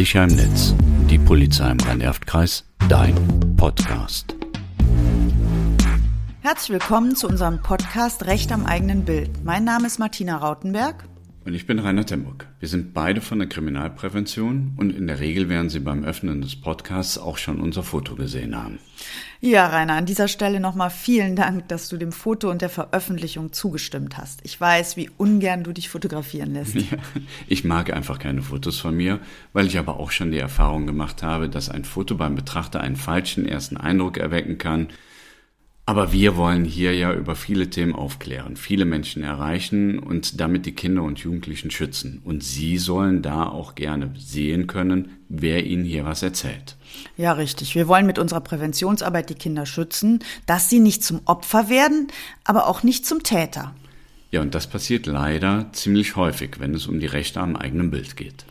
Sicher im Netz. Die Polizei im Rhein-Erft-Kreis. Dein Podcast. Herzlich willkommen zu unserem Podcast Recht am eigenen Bild. Mein Name ist Martina Rautenberg. Und ich bin Rainer Temburg. Wir sind beide von der Kriminalprävention und in der Regel werden Sie beim Öffnen des Podcasts auch schon unser Foto gesehen haben. Ja, Rainer, an dieser Stelle nochmal vielen Dank, dass du dem Foto und der Veröffentlichung zugestimmt hast. Ich weiß, wie ungern du dich fotografieren lässt. Ja, ich mag einfach keine Fotos von mir, weil ich aber auch schon die Erfahrung gemacht habe, dass ein Foto beim Betrachter einen falschen ersten Eindruck erwecken kann aber wir wollen hier ja über viele Themen aufklären, viele Menschen erreichen und damit die Kinder und Jugendlichen schützen. Und Sie sollen da auch gerne sehen können, wer Ihnen hier was erzählt. Ja, richtig. Wir wollen mit unserer Präventionsarbeit die Kinder schützen, dass sie nicht zum Opfer werden, aber auch nicht zum Täter. Ja, und das passiert leider ziemlich häufig, wenn es um die Rechte am eigenen Bild geht.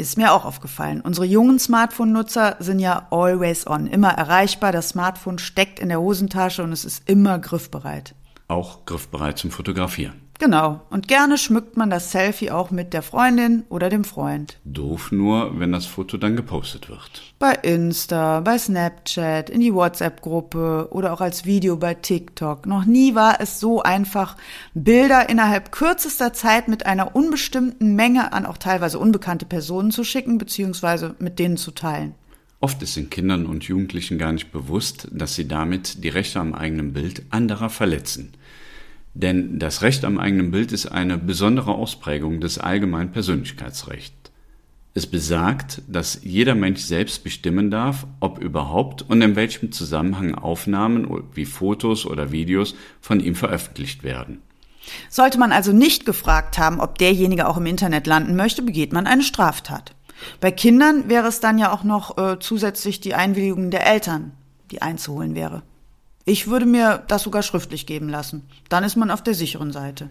Ist mir auch aufgefallen. Unsere jungen Smartphone-Nutzer sind ja always on, immer erreichbar. Das Smartphone steckt in der Hosentasche und es ist immer griffbereit. Auch griffbereit zum Fotografieren. Genau. Und gerne schmückt man das Selfie auch mit der Freundin oder dem Freund. Doof nur, wenn das Foto dann gepostet wird. Bei Insta, bei Snapchat, in die WhatsApp-Gruppe oder auch als Video bei TikTok. Noch nie war es so einfach, Bilder innerhalb kürzester Zeit mit einer unbestimmten Menge an auch teilweise unbekannte Personen zu schicken bzw. mit denen zu teilen. Oft ist den Kindern und Jugendlichen gar nicht bewusst, dass sie damit die Rechte am eigenen Bild anderer verletzen. Denn das Recht am eigenen Bild ist eine besondere Ausprägung des allgemeinen Persönlichkeitsrechts. Es besagt, dass jeder Mensch selbst bestimmen darf, ob überhaupt und in welchem Zusammenhang Aufnahmen wie Fotos oder Videos von ihm veröffentlicht werden. Sollte man also nicht gefragt haben, ob derjenige auch im Internet landen möchte, begeht man eine Straftat. Bei Kindern wäre es dann ja auch noch äh, zusätzlich die Einwilligung der Eltern, die einzuholen wäre. Ich würde mir das sogar schriftlich geben lassen. Dann ist man auf der sicheren Seite.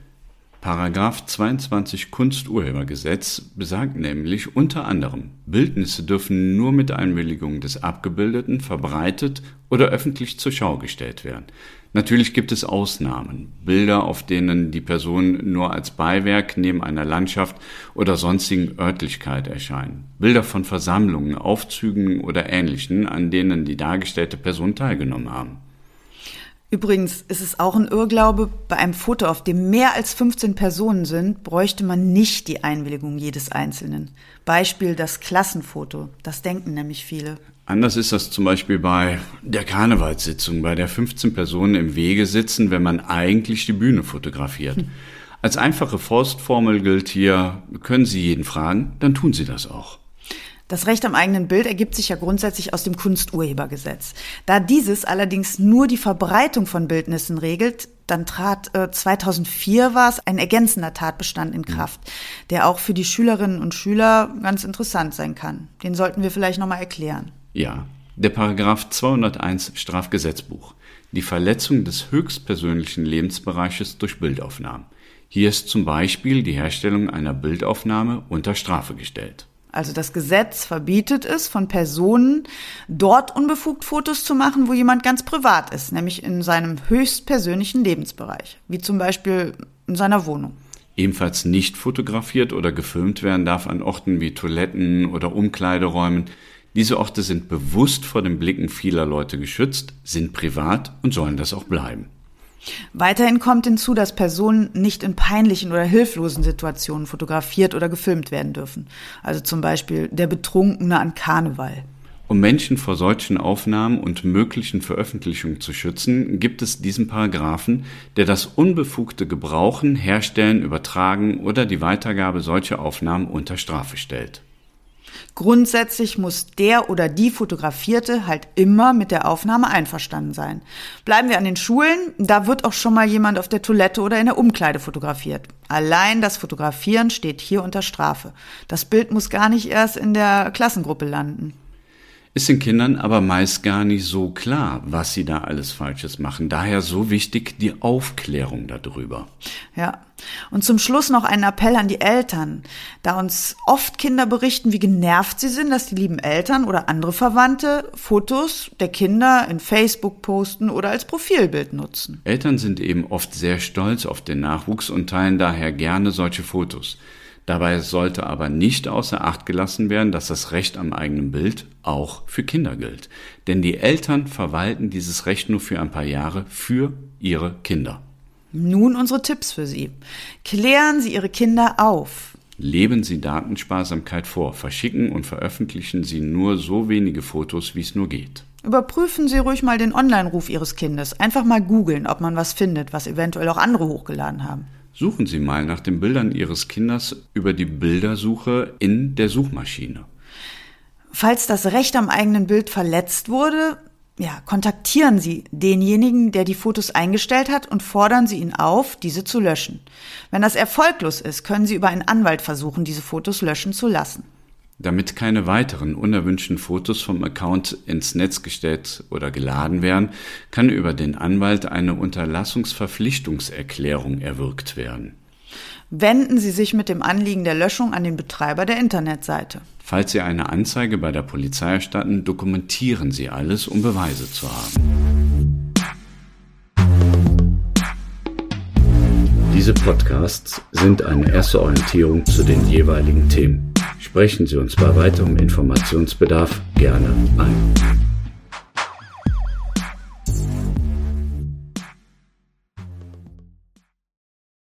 Paragraph 22 Kunsturhebergesetz besagt nämlich unter anderem, Bildnisse dürfen nur mit Einwilligung des Abgebildeten verbreitet oder öffentlich zur Schau gestellt werden. Natürlich gibt es Ausnahmen, Bilder, auf denen die Person nur als Beiwerk neben einer Landschaft oder sonstigen Örtlichkeit erscheinen. Bilder von Versammlungen, Aufzügen oder Ähnlichen, an denen die dargestellte Person teilgenommen haben. Übrigens ist es auch ein Irrglaube, bei einem Foto, auf dem mehr als 15 Personen sind, bräuchte man nicht die Einwilligung jedes Einzelnen. Beispiel das Klassenfoto. Das denken nämlich viele. Anders ist das zum Beispiel bei der Karnevalssitzung, bei der 15 Personen im Wege sitzen, wenn man eigentlich die Bühne fotografiert. Hm. Als einfache Faustformel gilt hier, können Sie jeden fragen, dann tun Sie das auch. Das Recht am eigenen Bild ergibt sich ja grundsätzlich aus dem Kunsturhebergesetz. Da dieses allerdings nur die Verbreitung von Bildnissen regelt, dann trat äh, 2004 war es ein ergänzender Tatbestand in Kraft, der auch für die Schülerinnen und Schüler ganz interessant sein kann. Den sollten wir vielleicht nochmal erklären. Ja, der Paragraph 201 Strafgesetzbuch. Die Verletzung des höchstpersönlichen Lebensbereiches durch Bildaufnahmen. Hier ist zum Beispiel die Herstellung einer Bildaufnahme unter Strafe gestellt. Also das Gesetz verbietet es, von Personen dort unbefugt Fotos zu machen, wo jemand ganz privat ist, nämlich in seinem höchstpersönlichen Lebensbereich, wie zum Beispiel in seiner Wohnung. Ebenfalls nicht fotografiert oder gefilmt werden darf an Orten wie Toiletten oder Umkleideräumen. Diese Orte sind bewusst vor den Blicken vieler Leute geschützt, sind privat und sollen das auch bleiben. Weiterhin kommt hinzu, dass Personen nicht in peinlichen oder hilflosen Situationen fotografiert oder gefilmt werden dürfen. Also zum Beispiel der Betrunkene an Karneval. Um Menschen vor solchen Aufnahmen und möglichen Veröffentlichungen zu schützen, gibt es diesen Paragraphen, der das unbefugte Gebrauchen, Herstellen, Übertragen oder die Weitergabe solcher Aufnahmen unter Strafe stellt. Grundsätzlich muss der oder die Fotografierte halt immer mit der Aufnahme einverstanden sein. Bleiben wir an den Schulen, da wird auch schon mal jemand auf der Toilette oder in der Umkleide fotografiert. Allein das Fotografieren steht hier unter Strafe. Das Bild muss gar nicht erst in der Klassengruppe landen. Ist den Kindern aber meist gar nicht so klar, was sie da alles Falsches machen. Daher so wichtig die Aufklärung darüber. Ja. Und zum Schluss noch ein Appell an die Eltern. Da uns oft Kinder berichten, wie genervt sie sind, dass die lieben Eltern oder andere Verwandte Fotos der Kinder in Facebook posten oder als Profilbild nutzen. Eltern sind eben oft sehr stolz auf den Nachwuchs und teilen daher gerne solche Fotos. Dabei sollte aber nicht außer Acht gelassen werden, dass das Recht am eigenen Bild auch für Kinder gilt. Denn die Eltern verwalten dieses Recht nur für ein paar Jahre für ihre Kinder. Nun unsere Tipps für Sie. Klären Sie Ihre Kinder auf. Leben Sie Datensparsamkeit vor, verschicken und veröffentlichen Sie nur so wenige Fotos, wie es nur geht. Überprüfen Sie ruhig mal den Online-Ruf Ihres Kindes. Einfach mal googeln, ob man was findet, was eventuell auch andere hochgeladen haben. Suchen Sie mal nach den Bildern Ihres Kindes über die Bildersuche in der Suchmaschine. Falls das Recht am eigenen Bild verletzt wurde, ja, kontaktieren Sie denjenigen, der die Fotos eingestellt hat und fordern Sie ihn auf, diese zu löschen. Wenn das erfolglos ist, können Sie über einen Anwalt versuchen, diese Fotos löschen zu lassen. Damit keine weiteren unerwünschten Fotos vom Account ins Netz gestellt oder geladen werden, kann über den Anwalt eine Unterlassungsverpflichtungserklärung erwirkt werden. Wenden Sie sich mit dem Anliegen der Löschung an den Betreiber der Internetseite. Falls Sie eine Anzeige bei der Polizei erstatten, dokumentieren Sie alles, um Beweise zu haben. Diese Podcasts sind eine erste Orientierung zu den jeweiligen Themen. Sprechen Sie uns bei weiterem Informationsbedarf gerne ein.